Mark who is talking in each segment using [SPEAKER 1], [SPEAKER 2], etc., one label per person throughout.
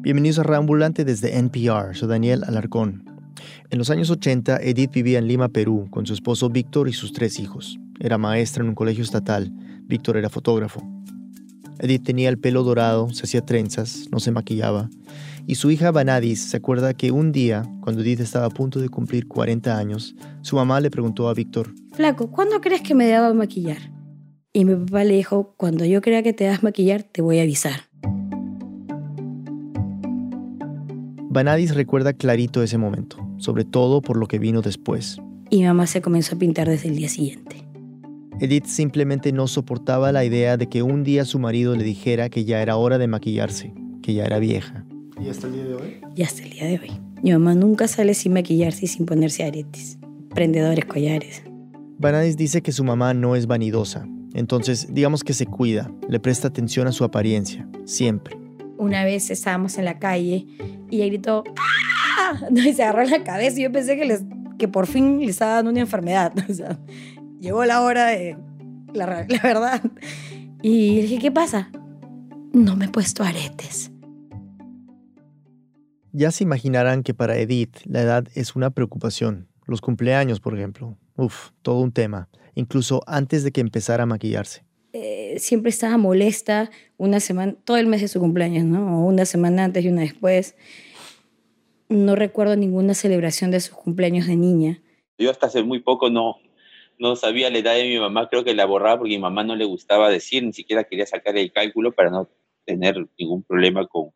[SPEAKER 1] Bienvenidos a Reambulante desde NPR, soy Daniel Alarcón. En los años 80, Edith vivía en Lima, Perú, con su esposo Víctor y sus tres hijos. Era maestra en un colegio estatal, Víctor era fotógrafo. Edith tenía el pelo dorado, se hacía trenzas, no se maquillaba. Y su hija Vanadis se acuerda que un día, cuando Edith estaba a punto de cumplir 40 años, su mamá le preguntó a Víctor,
[SPEAKER 2] Flaco, ¿cuándo crees que me deba maquillar? Y mi papá le dijo, cuando yo crea que te das maquillar, te voy a avisar.
[SPEAKER 1] Vanadis recuerda clarito ese momento, sobre todo por lo que vino después.
[SPEAKER 2] Y mamá se comenzó a pintar desde el día siguiente.
[SPEAKER 1] Edith simplemente no soportaba la idea de que un día su marido le dijera que ya era hora de maquillarse, que ya era vieja.
[SPEAKER 3] ¿Y hasta el día de hoy?
[SPEAKER 2] Y hasta el día de hoy. Mi mamá nunca sale sin maquillarse y sin ponerse aretes, prendedores, collares.
[SPEAKER 1] Vanadis dice que su mamá no es vanidosa, entonces digamos que se cuida, le presta atención a su apariencia, siempre.
[SPEAKER 2] Una vez estábamos en la calle y ella gritó ¡Ah! Y se agarró la cabeza y yo pensé que, les, que por fin le estaba dando una enfermedad. O sea, llegó la hora de la, la verdad. Y dije, ¿qué pasa? No me he puesto aretes.
[SPEAKER 1] Ya se imaginarán que para Edith la edad es una preocupación. Los cumpleaños, por ejemplo. Uf, todo un tema. Incluso antes de que empezara a maquillarse.
[SPEAKER 2] Eh, siempre estaba molesta una semana, todo el mes de su cumpleaños, ¿no? O una semana antes y una después. No recuerdo ninguna celebración de sus cumpleaños de niña.
[SPEAKER 4] Yo hasta hace muy poco no, no sabía la edad de mi mamá, creo que la borraba porque mi mamá no le gustaba decir, ni siquiera quería sacar el cálculo para no tener ningún problema con,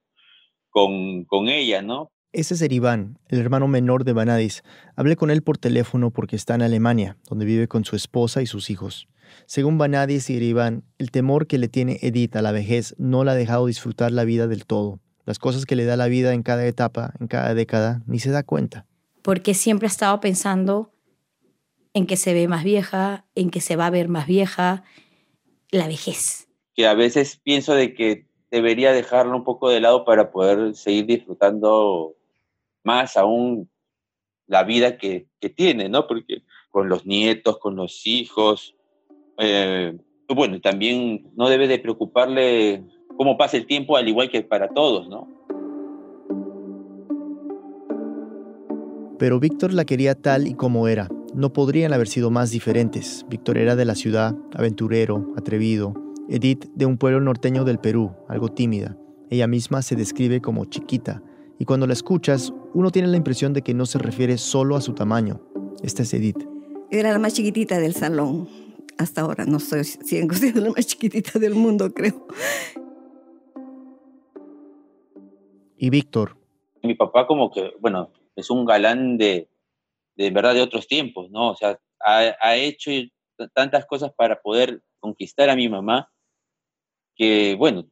[SPEAKER 4] con, con ella, ¿no?
[SPEAKER 1] Ese es Eriván, el hermano menor de Vanadis. Hablé con él por teléfono porque está en Alemania, donde vive con su esposa y sus hijos. Según Vanadis y Eriván, el temor que le tiene Edith a la vejez no la ha dejado disfrutar la vida del todo. Las cosas que le da la vida en cada etapa, en cada década, ni se da cuenta.
[SPEAKER 2] Porque siempre ha estado pensando en que se ve más vieja, en que se va a ver más vieja, la vejez.
[SPEAKER 4] Que a veces pienso de que debería dejarlo un poco de lado para poder seguir disfrutando más aún la vida que, que tiene, ¿no? Porque con los nietos, con los hijos, eh, bueno, también no debe de preocuparle cómo pasa el tiempo, al igual que para todos, ¿no?
[SPEAKER 1] Pero Víctor la quería tal y como era. No podrían haber sido más diferentes. Víctor era de la ciudad, aventurero, atrevido. Edith de un pueblo norteño del Perú, algo tímida. Ella misma se describe como chiquita, y cuando la escuchas, uno tiene la impresión de que no se refiere solo a su tamaño. Esta es Edith.
[SPEAKER 5] Era la más chiquitita del salón. Hasta ahora no soy, sigo siendo la más chiquitita del mundo, creo.
[SPEAKER 1] Y Víctor.
[SPEAKER 4] Mi papá como que, bueno, es un galán de, de verdad de otros tiempos, ¿no? O sea, ha, ha hecho tantas cosas para poder conquistar a mi mamá que, bueno,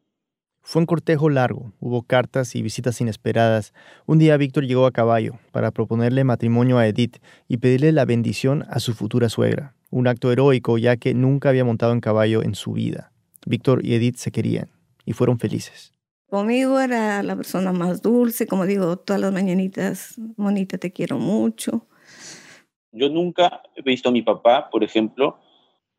[SPEAKER 1] fue un cortejo largo, hubo cartas y visitas inesperadas. Un día Víctor llegó a caballo para proponerle matrimonio a Edith y pedirle la bendición a su futura suegra, un acto heroico ya que nunca había montado en caballo en su vida. Víctor y Edith se querían y fueron felices.
[SPEAKER 5] Conmigo era la persona más dulce, como digo, todas las mañanitas, Monita, te quiero mucho.
[SPEAKER 4] Yo nunca he visto a mi papá, por ejemplo,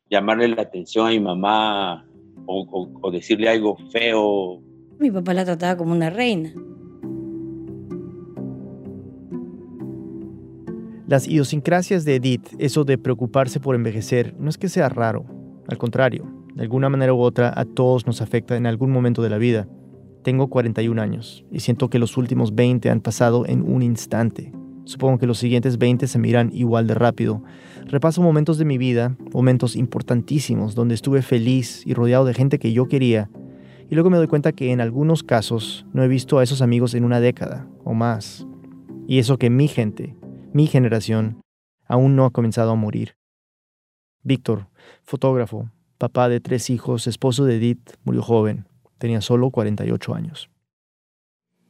[SPEAKER 4] llamarle la atención a mi mamá o, o, o, decirle algo feo.
[SPEAKER 2] Mi papá la trataba como una reina.
[SPEAKER 1] Las idiosincrasias de Edith, eso de preocuparse por envejecer, no es que sea raro. Al contrario, de alguna manera u otra a todos nos afecta en algún momento de la vida. Tengo 41 años y siento que los últimos 20 han pasado en un instante. Supongo que los siguientes 20 se miran igual de rápido. Repaso momentos de mi vida, momentos importantísimos donde estuve feliz y rodeado de gente que yo quería, y luego me doy cuenta que en algunos casos no he visto a esos amigos en una década o más. Y eso que mi gente, mi generación, aún no ha comenzado a morir. Víctor, fotógrafo, papá de tres hijos, esposo de Edith, murió joven. Tenía solo 48 años.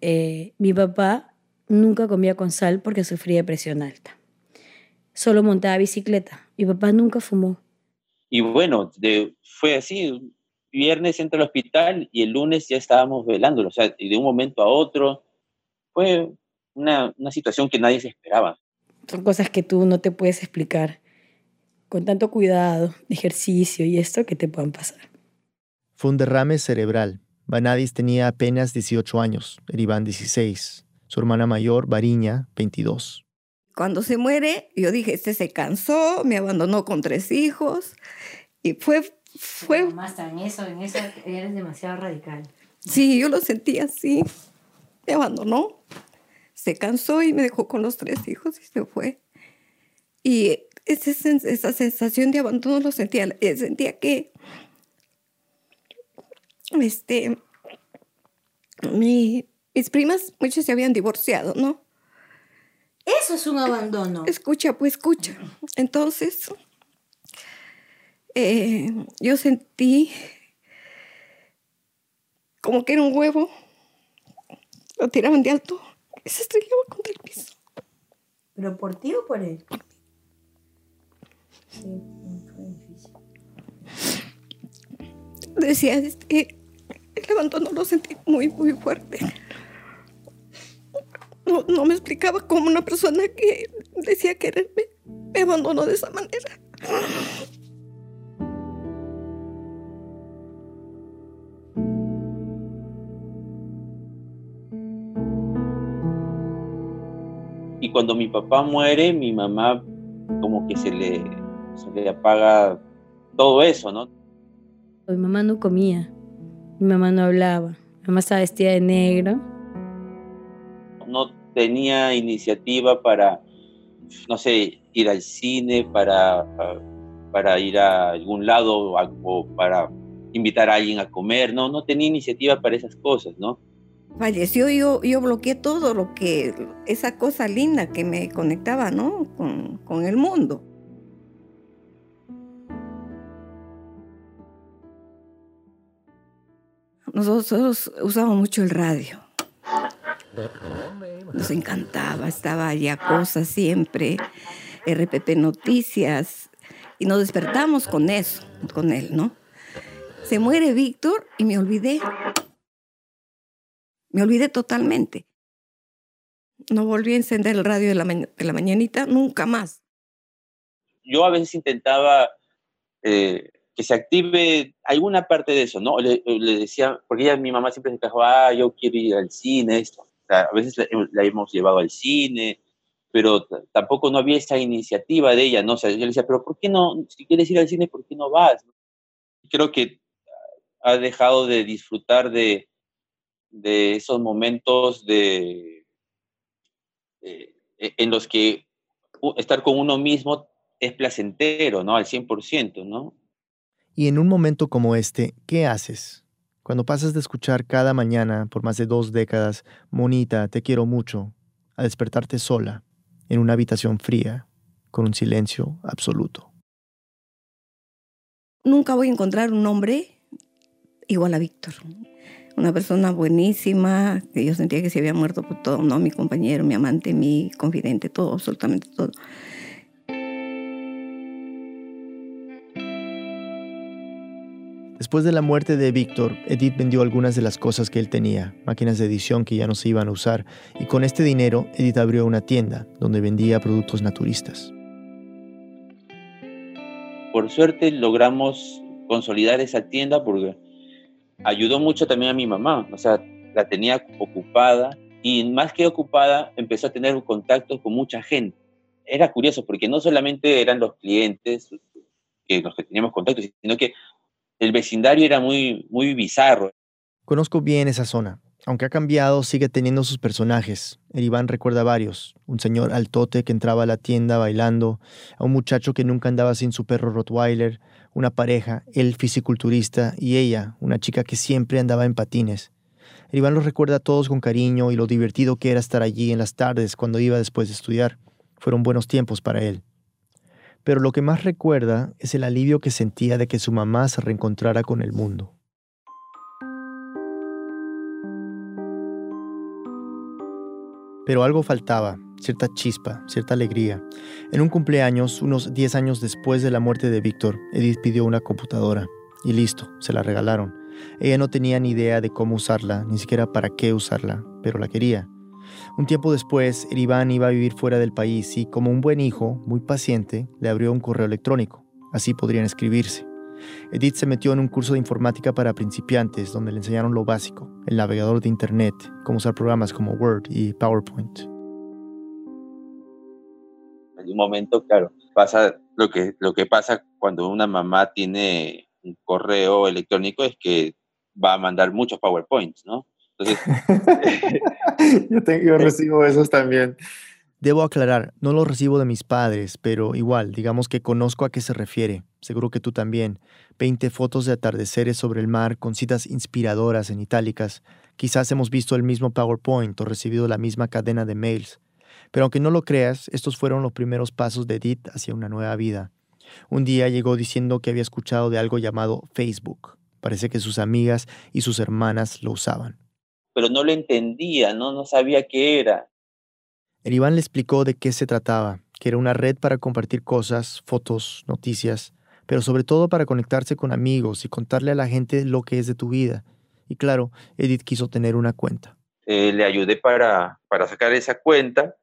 [SPEAKER 2] Eh, mi papá nunca comía con sal porque sufría de presión alta. Solo montaba bicicleta. Mi papá nunca fumó.
[SPEAKER 4] Y bueno, de, fue así. Viernes entra al hospital y el lunes ya estábamos velándolo. O sea, y de un momento a otro fue una, una situación que nadie se esperaba.
[SPEAKER 2] Son cosas que tú no te puedes explicar con tanto cuidado, ejercicio y esto que te puedan pasar.
[SPEAKER 1] Fue un derrame cerebral. Vanadis tenía apenas 18 años, Eribán 16, su hermana mayor, Variña, 22.
[SPEAKER 6] Cuando se muere, yo dije, este se cansó, me abandonó con tres hijos y fue... fue...
[SPEAKER 2] Más en eso, en eso eres demasiado radical.
[SPEAKER 6] Sí, yo lo sentí así. Me abandonó, se cansó y me dejó con los tres hijos y se fue. Y esa, esa sensación de abandono lo sentía. Sentía que este, mi, mis primas, muchas se habían divorciado, ¿no?
[SPEAKER 2] Eso es un abandono.
[SPEAKER 6] Escucha, pues escucha. Entonces, eh, yo sentí como que era un huevo. Lo tiraban de alto se estrellaba contra el piso.
[SPEAKER 2] ¿Pero por ti o por él? Sí, fue difícil.
[SPEAKER 6] Decía, este, el abandono lo sentí muy, muy fuerte. No, no me explicaba cómo una persona que decía quererme me abandonó de esa manera.
[SPEAKER 4] Cuando mi papá muere, mi mamá como que se le, se le apaga todo eso, ¿no?
[SPEAKER 2] Mi mamá no comía, mi mamá no hablaba, mi mamá estaba vestida de negro.
[SPEAKER 4] No tenía iniciativa para, no sé, ir al cine, para, para ir a algún lado o para invitar a alguien a comer, no, no tenía iniciativa para esas cosas, ¿no?
[SPEAKER 6] Falleció yo, yo bloqueé todo lo que, esa cosa linda que me conectaba, ¿no? Con, con el mundo. Nosotros usábamos mucho el radio. Nos encantaba, estaba allá cosas siempre, RPP Noticias, y nos despertamos con eso, con él, ¿no? Se muere Víctor y me olvidé. Me olvidé totalmente. No volví a encender el radio de la, de la mañanita nunca más.
[SPEAKER 4] Yo a veces intentaba eh, que se active alguna parte de eso, ¿no? Le, decía, porque ella, mi mamá siempre se quejaba, ah, yo quiero ir al cine, esto. A veces la, la, hemos llevado al cine, pero tampoco no había esa iniciativa de ella, ¿no? O sea, yo le decía, pero ¿por qué no, si quieres ir al cine, ¿por qué no vas? Creo que ha dejado de disfrutar de, de esos momentos de, de, en los que estar con uno mismo es placentero, ¿no? Al 100%, ¿no?
[SPEAKER 1] Y en un momento como este, ¿qué haces? Cuando pasas de escuchar cada mañana por más de dos décadas, Monita, te quiero mucho, a despertarte sola, en una habitación fría, con un silencio absoluto.
[SPEAKER 6] Nunca voy a encontrar un hombre igual a Víctor. Una persona buenísima, que yo sentía que se había muerto por todo, ¿no? Mi compañero, mi amante, mi confidente, todo, absolutamente todo.
[SPEAKER 1] Después de la muerte de Víctor, Edith vendió algunas de las cosas que él tenía, máquinas de edición que ya no se iban a usar, y con este dinero Edith abrió una tienda donde vendía productos naturistas.
[SPEAKER 4] Por suerte logramos consolidar esa tienda porque ayudó mucho también a mi mamá, o sea, la tenía ocupada y más que ocupada empezó a tener contactos con mucha gente. Era curioso porque no solamente eran los clientes que los que teníamos contactos, sino que el vecindario era muy, muy bizarro.
[SPEAKER 1] Conozco bien esa zona. Aunque ha cambiado, sigue teniendo sus personajes. El Iván recuerda varios. Un señor altote que entraba a la tienda bailando, a un muchacho que nunca andaba sin su perro Rottweiler, una pareja, el fisiculturista y ella, una chica que siempre andaba en patines. El Iván los recuerda a todos con cariño y lo divertido que era estar allí en las tardes cuando iba después de estudiar. Fueron buenos tiempos para él pero lo que más recuerda es el alivio que sentía de que su mamá se reencontrara con el mundo. Pero algo faltaba, cierta chispa, cierta alegría. En un cumpleaños, unos 10 años después de la muerte de Víctor, Edith pidió una computadora. Y listo, se la regalaron. Ella no tenía ni idea de cómo usarla, ni siquiera para qué usarla, pero la quería. Un tiempo después, el Iván iba a vivir fuera del país y, como un buen hijo, muy paciente, le abrió un correo electrónico. Así podrían escribirse. Edith se metió en un curso de informática para principiantes donde le enseñaron lo básico, el navegador de Internet, cómo usar programas como Word y PowerPoint.
[SPEAKER 4] En un momento, claro, pasa lo que, lo que pasa cuando una mamá tiene un correo electrónico es que va a mandar muchos PowerPoints, ¿no? Entonces,
[SPEAKER 1] yo, yo recibo esos también. Debo aclarar, no los recibo de mis padres, pero igual, digamos que conozco a qué se refiere. Seguro que tú también. Veinte fotos de atardeceres sobre el mar con citas inspiradoras en itálicas. Quizás hemos visto el mismo PowerPoint o recibido la misma cadena de mails. Pero aunque no lo creas, estos fueron los primeros pasos de Edith hacia una nueva vida. Un día llegó diciendo que había escuchado de algo llamado Facebook. Parece que sus amigas y sus hermanas lo usaban.
[SPEAKER 4] Pero no lo entendía, no, no sabía qué era.
[SPEAKER 1] El Iván le explicó de qué se trataba, que era una red para compartir cosas, fotos, noticias, pero sobre todo para conectarse con amigos y contarle a la gente lo que es de tu vida. Y claro, Edith quiso tener una cuenta.
[SPEAKER 4] Eh, le ayudé para, para sacar esa cuenta.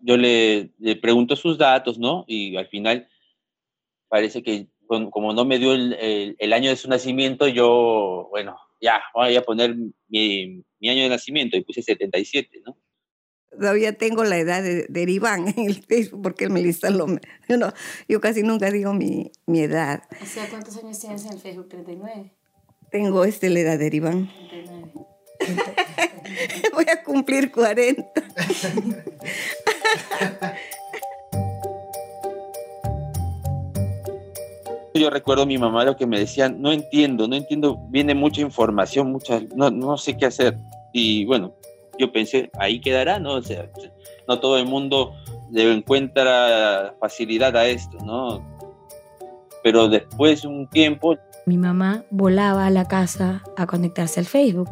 [SPEAKER 4] Yo le, le pregunto sus datos, ¿no? Y al final parece que como no me dio el, el, año de su nacimiento, yo, bueno, ya, voy a poner mi, mi año de nacimiento y puse 77, ¿no?
[SPEAKER 5] Todavía tengo la edad de, de Iván en el Facebook porque él me lo. Yo, no, yo casi nunca digo mi, mi edad.
[SPEAKER 2] O sea, ¿cuántos años tienes en el Facebook? ¿39?
[SPEAKER 5] Tengo este, la edad de Iván. 39. Voy a cumplir 40.
[SPEAKER 4] yo recuerdo a mi mamá lo que me decía, no entiendo, no entiendo, viene mucha información, mucha, no, no sé qué hacer. Y bueno, yo pensé, ahí quedará, ¿no? O sea, no todo el mundo le encuentra facilidad a esto, ¿no? Pero después de un tiempo...
[SPEAKER 2] Mi mamá volaba a la casa a conectarse al Facebook.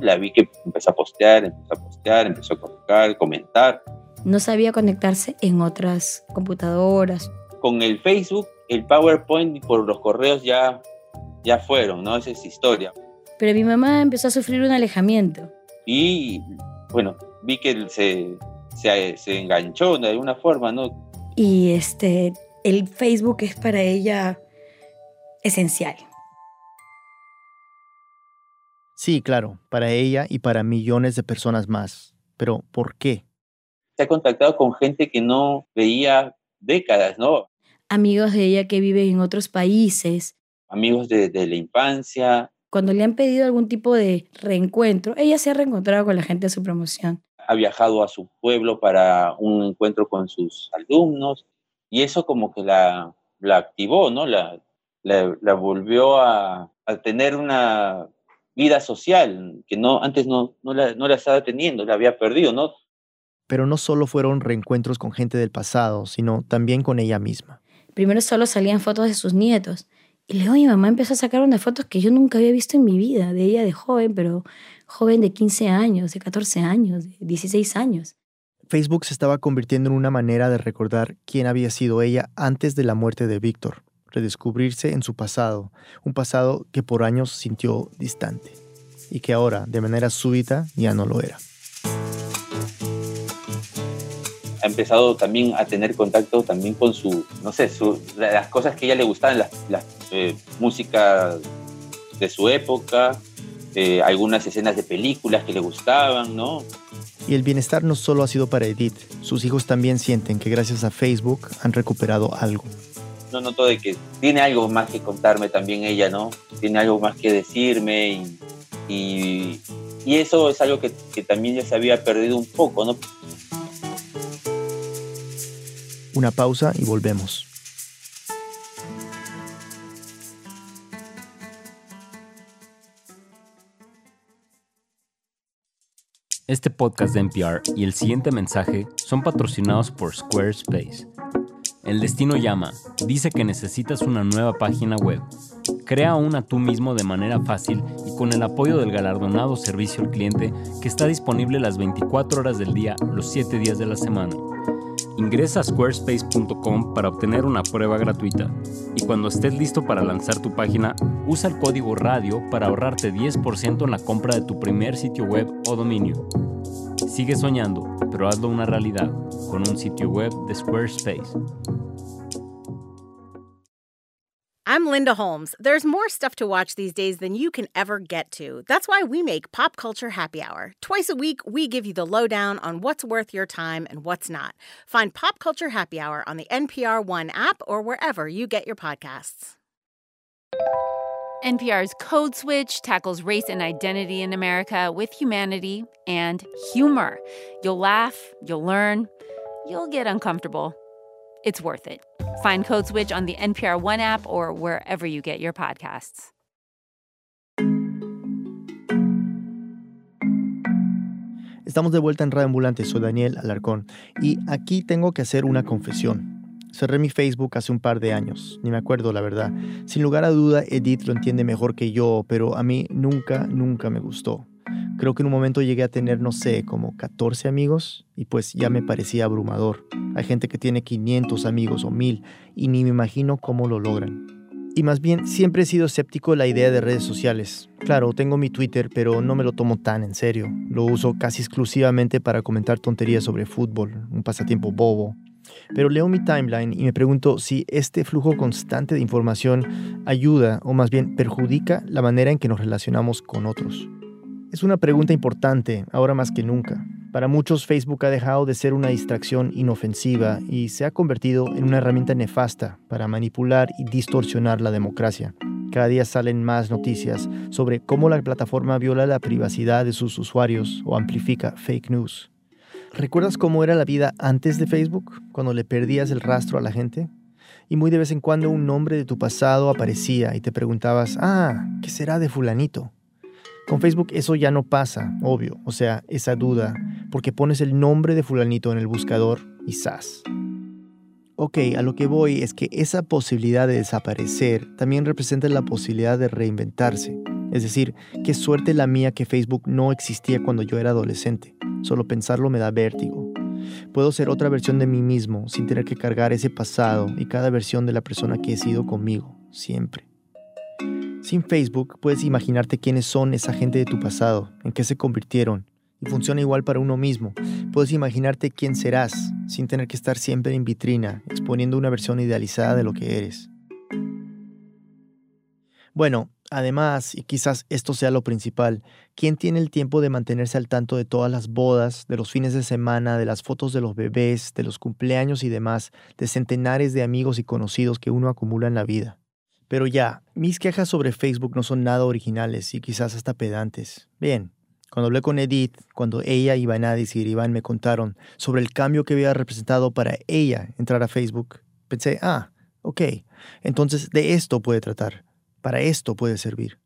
[SPEAKER 4] La vi que empezó a postear, empezó a postear, empezó a colocar, comentar.
[SPEAKER 2] No sabía conectarse en otras computadoras.
[SPEAKER 4] Con el Facebook, el PowerPoint por los correos ya, ya fueron, ¿no? Esa es historia.
[SPEAKER 2] Pero mi mamá empezó a sufrir un alejamiento
[SPEAKER 4] y bueno, vi que se, se, se enganchó de alguna forma, ¿no?
[SPEAKER 2] Y este, el Facebook es para ella esencial.
[SPEAKER 1] Sí, claro, para ella y para millones de personas más. Pero ¿por qué?
[SPEAKER 4] Se ha contactado con gente que no veía décadas, ¿no?
[SPEAKER 2] Amigos de ella que viven en otros países.
[SPEAKER 4] Amigos de, de la infancia,
[SPEAKER 2] cuando le han pedido algún tipo de reencuentro, ella se ha reencontrado con la gente de su promoción.
[SPEAKER 4] Ha viajado a su pueblo para un encuentro con sus alumnos y eso como que la, la activó, ¿no? La, la, volvió a, a, tener una vida social que no, antes no, no, la, no la estaba teniendo, la había perdido, ¿no?
[SPEAKER 1] Pero no solo fueron reencuentros con gente del pasado, sino también con ella misma.
[SPEAKER 2] Primero solo salían fotos de sus nietos y luego mi mamá empezó a sacar unas fotos que yo nunca había visto en mi vida, de ella de joven, pero joven de 15 años, de 14 años, de 16 años.
[SPEAKER 1] Facebook se estaba convirtiendo en una manera de recordar quién había sido ella antes de la muerte de Víctor, redescubrirse en su pasado, un pasado que por años sintió distante y que ahora, de manera súbita, ya no lo era
[SPEAKER 4] ha empezado también a tener contacto también con su, no sé, las cosas que a ella le gustaban, la, la eh, música de su época, eh, algunas escenas de películas que le gustaban, ¿no?
[SPEAKER 1] Y el bienestar no solo ha sido para Edith, sus hijos también sienten que gracias a Facebook han recuperado algo.
[SPEAKER 4] No noto de que tiene algo más que contarme también ella, ¿no? Tiene algo más que decirme y, y, eso es algo que, que también ya se había perdido un poco, ¿no?
[SPEAKER 1] Una pausa y volvemos.
[SPEAKER 3] Este podcast de NPR y el siguiente mensaje son patrocinados por Squarespace. El destino llama, dice que necesitas una nueva página web. Crea una tú mismo de manera fácil y con el apoyo del galardonado servicio al cliente que está disponible las 24 horas del día, los 7 días de la semana. Ingresa a squarespace.com para obtener una prueba gratuita y cuando estés listo para lanzar tu página, usa el código radio para ahorrarte 10% en la compra de tu primer sitio web o dominio. Sigue soñando, pero hazlo una realidad con un sitio web de Squarespace.
[SPEAKER 7] I'm Linda Holmes. There's more stuff to watch these days than you can ever get to. That's why we make Pop Culture Happy Hour. Twice a week, we give you the lowdown on what's worth your time and what's not. Find Pop Culture Happy Hour on the NPR One app or wherever you get your podcasts.
[SPEAKER 8] NPR's Code Switch tackles race and identity in America with humanity and humor. You'll laugh, you'll learn, you'll get uncomfortable. It's worth it. Find Code Switch on the NPR One app or wherever you get your podcasts.
[SPEAKER 1] Estamos de vuelta en Radio Ambulante, soy Daniel Alarcón y aquí tengo que hacer una confesión. Cerré mi Facebook hace un par de años, ni me acuerdo la verdad. Sin lugar a duda, Edith lo entiende mejor que yo, pero a mí nunca, nunca me gustó. Creo que en un momento llegué a tener, no sé, como 14 amigos y pues ya me parecía abrumador. Hay gente que tiene 500 amigos o 1000 y ni me imagino cómo lo logran. Y más bien, siempre he sido escéptico de la idea de redes sociales. Claro, tengo mi Twitter, pero no me lo tomo tan en serio. Lo uso casi exclusivamente para comentar tonterías sobre fútbol, un pasatiempo bobo. Pero leo mi timeline y me pregunto si este flujo constante de información ayuda o más bien perjudica la manera en que nos relacionamos con otros. Es una pregunta importante, ahora más que nunca. Para muchos Facebook ha dejado de ser una distracción inofensiva y se ha convertido en una herramienta nefasta para manipular y distorsionar la democracia. Cada día salen más noticias sobre cómo la plataforma viola la privacidad de sus usuarios o amplifica fake news. ¿Recuerdas cómo era la vida antes de Facebook, cuando le perdías el rastro a la gente? Y muy de vez en cuando un nombre de tu pasado aparecía y te preguntabas, ah, ¿qué será de fulanito? Con Facebook eso ya no pasa, obvio, o sea, esa duda, porque pones el nombre de fulanito en el buscador y ¡zas! Ok, a lo que voy es que esa posibilidad de desaparecer también representa la posibilidad de reinventarse. Es decir, qué suerte la mía que Facebook no existía cuando yo era adolescente. Solo pensarlo me da vértigo. Puedo ser otra versión de mí mismo sin tener que cargar ese pasado y cada versión de la persona que he sido conmigo, siempre. Sin Facebook puedes imaginarte quiénes son esa gente de tu pasado, en qué se convirtieron, y funciona igual para uno mismo. Puedes imaginarte quién serás, sin tener que estar siempre en vitrina, exponiendo una versión idealizada de lo que eres. Bueno, además, y quizás esto sea lo principal, ¿quién tiene el tiempo de mantenerse al tanto de todas las bodas, de los fines de semana, de las fotos de los bebés, de los cumpleaños y demás, de centenares de amigos y conocidos que uno acumula en la vida? Pero ya, mis quejas sobre Facebook no son nada originales y quizás hasta pedantes. Bien, cuando hablé con Edith, cuando ella y Vanadis y Iván me contaron sobre el cambio que había representado para ella entrar a Facebook, pensé, ah, ok, entonces de esto puede tratar, para esto puede servir.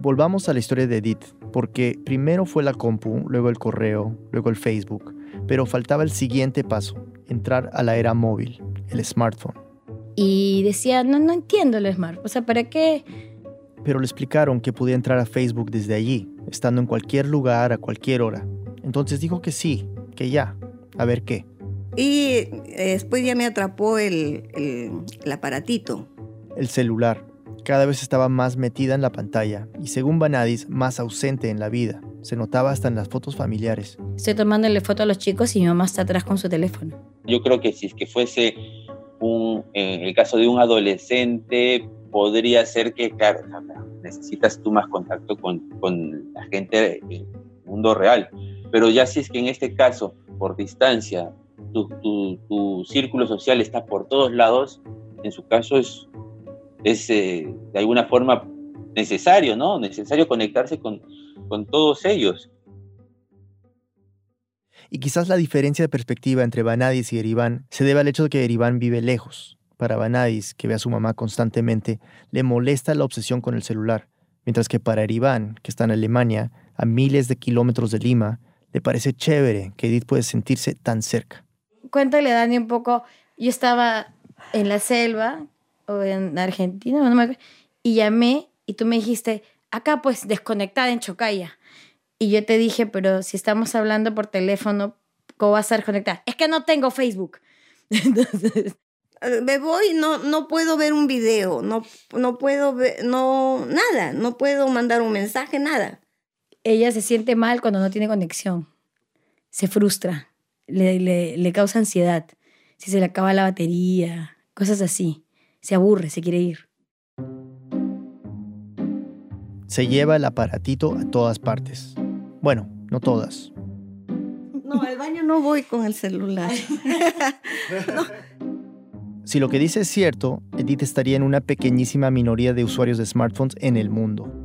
[SPEAKER 1] Volvamos a la historia de Edith, porque primero fue la compu, luego el correo, luego el Facebook, pero faltaba el siguiente paso, entrar a la era móvil, el smartphone.
[SPEAKER 2] Y decía, no, no entiendo el Smart. O sea, ¿para qué?
[SPEAKER 1] Pero le explicaron que podía entrar a Facebook desde allí, estando en cualquier lugar, a cualquier hora. Entonces dijo que sí, que ya, a ver qué.
[SPEAKER 5] Y eh, después ya me atrapó el, el, el aparatito.
[SPEAKER 1] El celular. Cada vez estaba más metida en la pantalla y según Vanadis, más ausente en la vida. Se notaba hasta en las fotos familiares.
[SPEAKER 2] Estoy tomándole foto a los chicos y mi mamá está atrás con su teléfono.
[SPEAKER 4] Yo creo que si es que fuese un, en el caso de un adolescente, podría ser que, claro, necesitas tú más contacto con, con la gente del mundo real. Pero ya si es que en este caso, por distancia, tu, círculo social está por todos lados, en su caso es, es eh, de alguna forma necesario, ¿no? Necesario conectarse con, con todos ellos.
[SPEAKER 1] Y quizás la diferencia de perspectiva entre Vanadis y Eriván se debe al hecho de que Eriván vive lejos. Para Vanadis, que ve a su mamá constantemente, le molesta la obsesión con el celular, mientras que para Eriván, que está en Alemania, a miles de kilómetros de Lima, le parece chévere que Edith puede sentirse tan cerca.
[SPEAKER 2] Cuéntale, Dani, un poco. Yo estaba en la selva, o en Argentina, no me acuerdo, y llamé y tú me dijiste, acá pues desconectada en Chocaya. Y yo te dije, pero si estamos hablando por teléfono, ¿cómo vas a desconectar? Es que no tengo Facebook. Entonces,
[SPEAKER 5] me voy, no, no puedo ver un video, no, no puedo ver, no, nada, no puedo mandar un mensaje, nada.
[SPEAKER 2] ella se siente mal cuando no tiene conexión. Se frustra, le, le, le causa ansiedad. Si se le acaba la batería, cosas así. Se aburre, se quiere ir.
[SPEAKER 1] Se lleva el aparatito a todas partes. Bueno, no todas.
[SPEAKER 5] No, al baño no voy con el celular.
[SPEAKER 1] Si lo que dice es cierto, Edith estaría en una pequeñísima minoría de usuarios de smartphones en el mundo.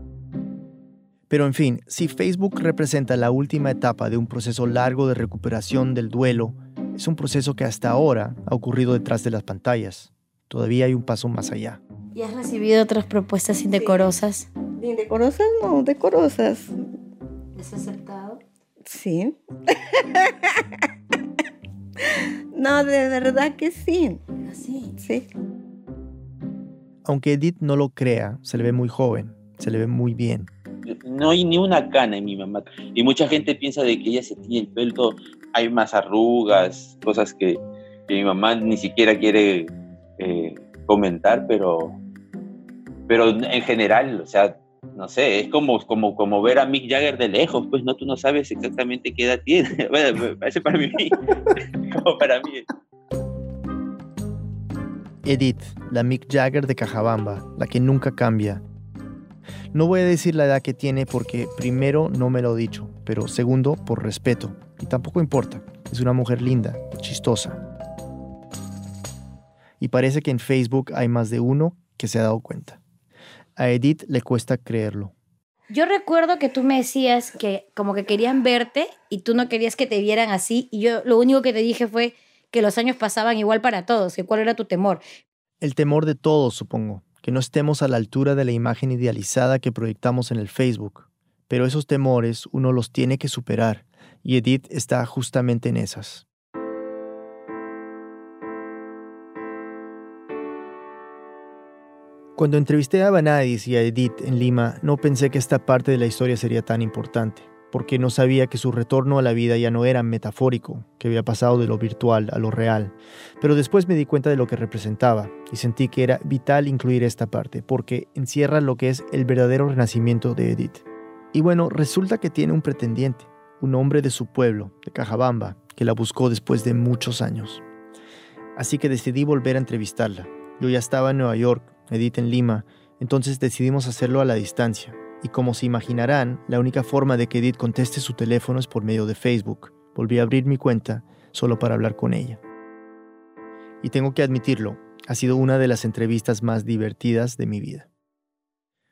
[SPEAKER 1] Pero en fin, si Facebook representa la última etapa de un proceso largo de recuperación del duelo, es un proceso que hasta ahora ha ocurrido detrás de las pantallas. Todavía hay un paso más allá.
[SPEAKER 2] ¿Y has recibido otras propuestas indecorosas?
[SPEAKER 5] Indecorosas no, decorosas.
[SPEAKER 2] ¿Has aceptado?
[SPEAKER 5] Sí. no, de verdad que sí.
[SPEAKER 2] Así.
[SPEAKER 5] Sí.
[SPEAKER 1] Aunque Edith no lo crea, se le ve muy joven, se le ve muy bien.
[SPEAKER 4] No hay ni una cana en mi mamá. Y mucha gente piensa de que ella se tiene el pelo, hay más arrugas, cosas que, mi mamá ni siquiera quiere eh, comentar, pero, pero en general, o sea, no sé, es como, como, como ver a Mick Jagger de lejos, pues no, tú no sabes exactamente qué edad tiene. Bueno, parece para mí, como para mí.
[SPEAKER 1] Edith, la Mick Jagger de Cajabamba, la que nunca cambia. No voy a decir la edad que tiene porque primero no me lo he dicho, pero segundo por respeto. Y tampoco importa, es una mujer linda, chistosa. Y parece que en Facebook hay más de uno que se ha dado cuenta. A Edith le cuesta creerlo.
[SPEAKER 2] Yo recuerdo que tú me decías que como que querían verte y tú no querías que te vieran así y yo lo único que te dije fue que los años pasaban igual para todos, que cuál era tu temor.
[SPEAKER 1] El temor de todos, supongo, que no estemos a la altura de la imagen idealizada que proyectamos en el Facebook. Pero esos temores uno los tiene que superar y Edith está justamente en esas. Cuando entrevisté a Vanadis y a Edith en Lima, no pensé que esta parte de la historia sería tan importante, porque no sabía que su retorno a la vida ya no era metafórico, que había pasado de lo virtual a lo real. Pero después me di cuenta de lo que representaba y sentí que era vital incluir esta parte, porque encierra lo que es el verdadero renacimiento de Edith. Y bueno, resulta que tiene un pretendiente, un hombre de su pueblo, de Cajabamba, que la buscó después de muchos años. Así que decidí volver a entrevistarla. Yo ya estaba en Nueva York, Edith en Lima, entonces decidimos hacerlo a la distancia. Y como se imaginarán, la única forma de que Edith conteste su teléfono es por medio de Facebook. Volví a abrir mi cuenta solo para hablar con ella. Y tengo que admitirlo, ha sido una de las entrevistas más divertidas de mi vida.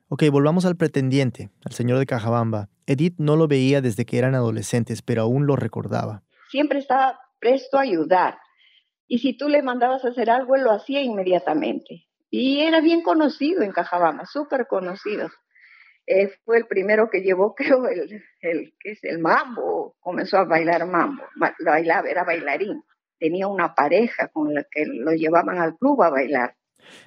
[SPEAKER 1] Ok, volvamos al pretendiente, al señor de Cajabamba. Edith no lo veía desde que eran adolescentes, pero aún lo recordaba.
[SPEAKER 5] Siempre estaba presto a ayudar. Y si tú le mandabas a hacer algo, lo hacía inmediatamente. Y era bien conocido en Cajabamba, súper conocido. Eh, fue el primero que llevó, creo, el, el, que es el mambo, comenzó a bailar mambo, bailaba, era bailarín. Tenía una pareja con la que lo llevaban al club a bailar.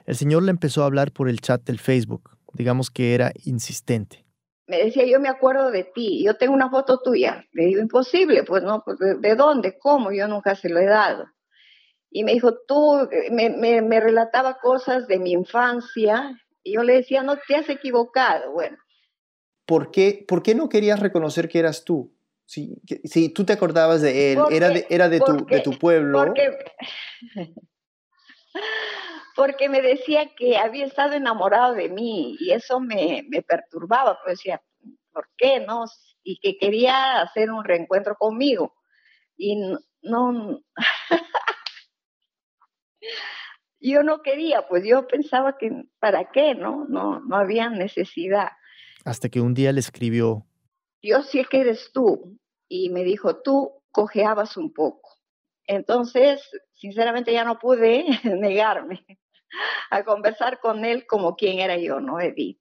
[SPEAKER 1] El señor le empezó a hablar por el chat del Facebook, digamos que era insistente.
[SPEAKER 5] Me decía, yo me acuerdo de ti, yo tengo una foto tuya. Le digo, imposible, pues no, pues ¿de, de dónde? ¿Cómo? Yo nunca se lo he dado y me dijo, tú, me, me, me, relataba cosas de mi infancia, y yo le decía, no te has equivocado, bueno.
[SPEAKER 1] ¿Por qué, ¿por qué no querías reconocer que eras tú? Si, si tú te acordabas de él, porque, era, de, era de, tu, de tu pueblo.
[SPEAKER 5] Porque, porque me decía que había estado enamorado de mí, y eso me, me perturbaba, pues decía, ¿por qué no? Y que quería hacer un reencuentro conmigo. Y no, no yo no quería, pues yo pensaba que para qué, ¿no? No, no había necesidad.
[SPEAKER 1] Hasta que un día le escribió.
[SPEAKER 5] Yo sé que eres tú. Y me dijo, tú cojeabas un poco. Entonces, sinceramente ya no pude negarme a conversar con él como quien era yo, ¿no, Edith?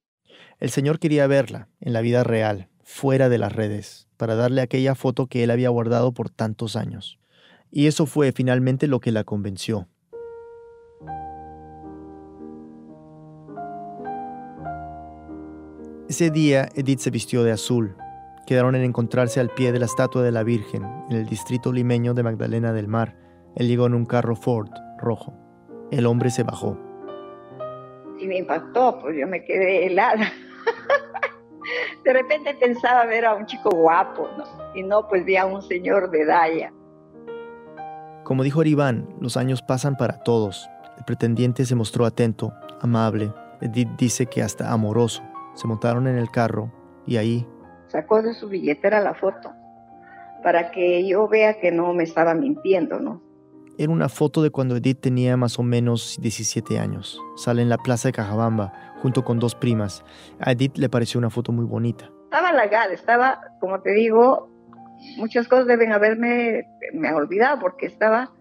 [SPEAKER 1] El señor quería verla en la vida real, fuera de las redes, para darle aquella foto que él había guardado por tantos años. Y eso fue finalmente lo que la convenció. Ese día Edith se vistió de azul. Quedaron en encontrarse al pie de la estatua de la Virgen, en el distrito limeño de Magdalena del Mar. Él llegó en un carro Ford rojo. El hombre se bajó.
[SPEAKER 5] Y me impactó, pues yo me quedé helada. de repente pensaba ver a un chico guapo, ¿no? Y no, pues vi a un señor de Daya.
[SPEAKER 1] Como dijo Aribán, los años pasan para todos. El pretendiente se mostró atento, amable, Edith dice que hasta amoroso. Se montaron en el carro y ahí...
[SPEAKER 5] Sacó de su billetera la foto para que yo vea que no me estaba mintiendo, ¿no?
[SPEAKER 1] Era una foto de cuando Edith tenía más o menos 17 años. Sale en la plaza de Cajabamba junto con dos primas. A Edith le pareció una foto muy bonita.
[SPEAKER 5] Estaba halagada, estaba, como te digo, muchas cosas deben haberme me olvidado porque estaba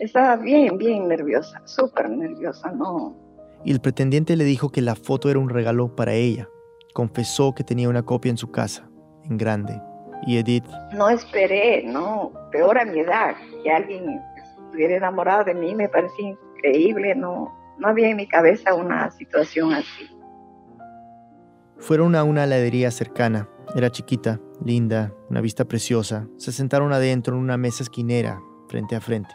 [SPEAKER 5] estaba bien, bien nerviosa, súper nerviosa, no.
[SPEAKER 1] Y el pretendiente le dijo que la foto era un regalo para ella. Confesó que tenía una copia en su casa, en grande. Y Edith...
[SPEAKER 5] No esperé, no, peor a mi edad, que alguien estuviera enamorado de mí me parecía increíble, no, no había en mi cabeza una situación así.
[SPEAKER 1] Fueron a una heladería cercana. Era chiquita, linda, una vista preciosa. Se sentaron adentro en una mesa esquinera, frente a frente.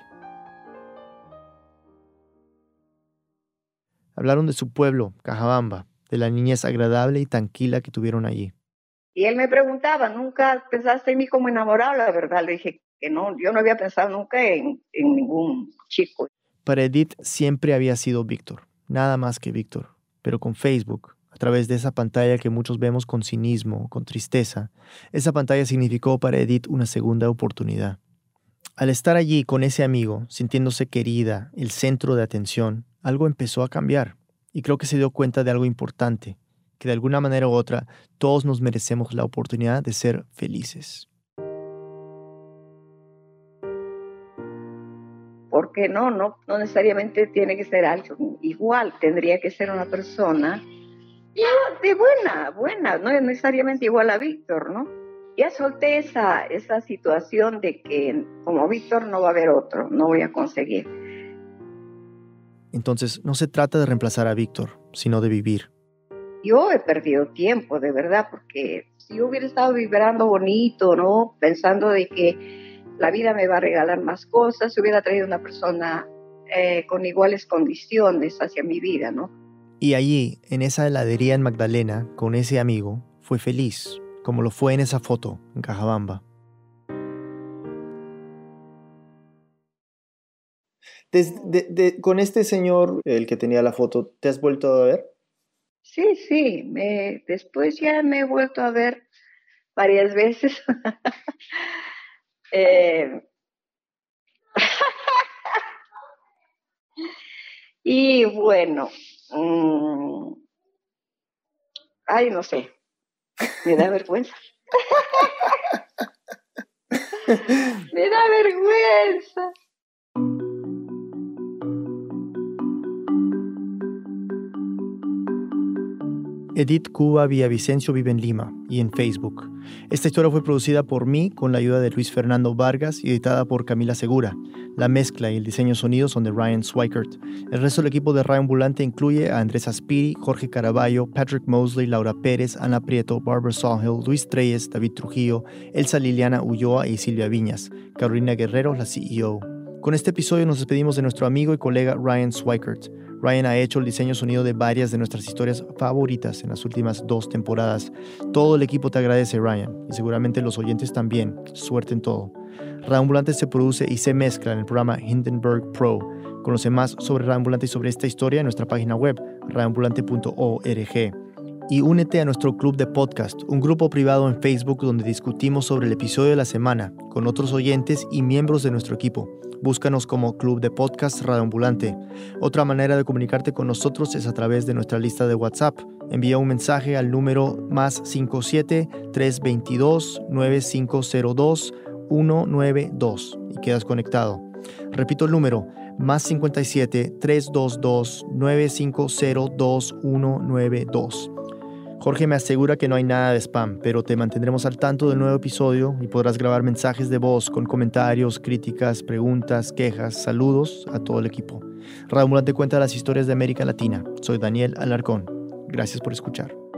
[SPEAKER 1] Hablaron de su pueblo, Cajabamba, de la niñez agradable y tranquila que tuvieron allí.
[SPEAKER 5] Y él me preguntaba, ¿nunca pensaste en mí como enamorado? La verdad, le dije que no, yo no había pensado nunca en, en ningún chico.
[SPEAKER 1] Para Edith siempre había sido Víctor, nada más que Víctor, pero con Facebook, a través de esa pantalla que muchos vemos con cinismo, con tristeza, esa pantalla significó para Edith una segunda oportunidad. Al estar allí con ese amigo, sintiéndose querida, el centro de atención, algo empezó a cambiar y creo que se dio cuenta de algo importante, que de alguna manera u otra todos nos merecemos la oportunidad de ser felices.
[SPEAKER 5] Porque no, no, no necesariamente tiene que ser algo igual, tendría que ser una persona de buena, buena, no necesariamente igual a Víctor, ¿no? Ya solté esa, esa situación de que como Víctor no va a haber otro, no voy a conseguir.
[SPEAKER 1] Entonces, no se trata de reemplazar a Víctor, sino de vivir.
[SPEAKER 5] Yo he perdido tiempo, de verdad, porque si yo hubiera estado vibrando bonito, ¿no? Pensando de que la vida me va a regalar más cosas, hubiera traído una persona eh, con iguales condiciones hacia mi vida, ¿no?
[SPEAKER 1] Y allí, en esa heladería en Magdalena, con ese amigo, fue feliz, como lo fue en esa foto, en Cajabamba. con este señor, el que tenía la foto, ¿te has vuelto a ver?
[SPEAKER 5] Sí, sí, me, después ya me he vuelto a ver varias veces. Eh, y bueno, mm, ay, no sé, me da vergüenza. me da vergüenza.
[SPEAKER 1] Edith Cuba Vicencio vive en Lima y en Facebook. Esta historia fue producida por mí con la ayuda de Luis Fernando Vargas y editada por Camila Segura. La mezcla y el diseño sonido son de Ryan Swikert. El resto del equipo de Radio Ambulante incluye a Andrés Aspiri, Jorge Caraballo, Patrick Mosley, Laura Pérez, Ana Prieto, Barbara Sawhill, Luis Treyes, David Trujillo, Elsa Liliana Ulloa y Silvia Viñas. Carolina Guerrero, la CEO. Con este episodio nos despedimos de nuestro amigo y colega Ryan Swikert. Ryan ha hecho el diseño sonido de varias de nuestras historias favoritas en las últimas dos temporadas. Todo el equipo te agradece, Ryan, y seguramente los oyentes también. Suerte en todo. Ambulante se produce y se mezcla en el programa Hindenburg Pro. Conoce más sobre Ambulante y sobre esta historia en nuestra página web, radioambulante.org. Y únete a nuestro club de podcast, un grupo privado en Facebook donde discutimos sobre el episodio de la semana con otros oyentes y miembros de nuestro equipo. Búscanos como Club de Podcast Radioambulante. Otra manera de comunicarte con nosotros es a través de nuestra lista de WhatsApp. Envía un mensaje al número más 57 322 9502 192 y quedas conectado. Repito el número, más 57 322 9502 192. Jorge me asegura que no hay nada de spam, pero te mantendremos al tanto del nuevo episodio y podrás grabar mensajes de voz con comentarios, críticas, preguntas, quejas, saludos a todo el equipo. Radio Ambulante cuenta las historias de América Latina. Soy Daniel Alarcón. Gracias por escuchar.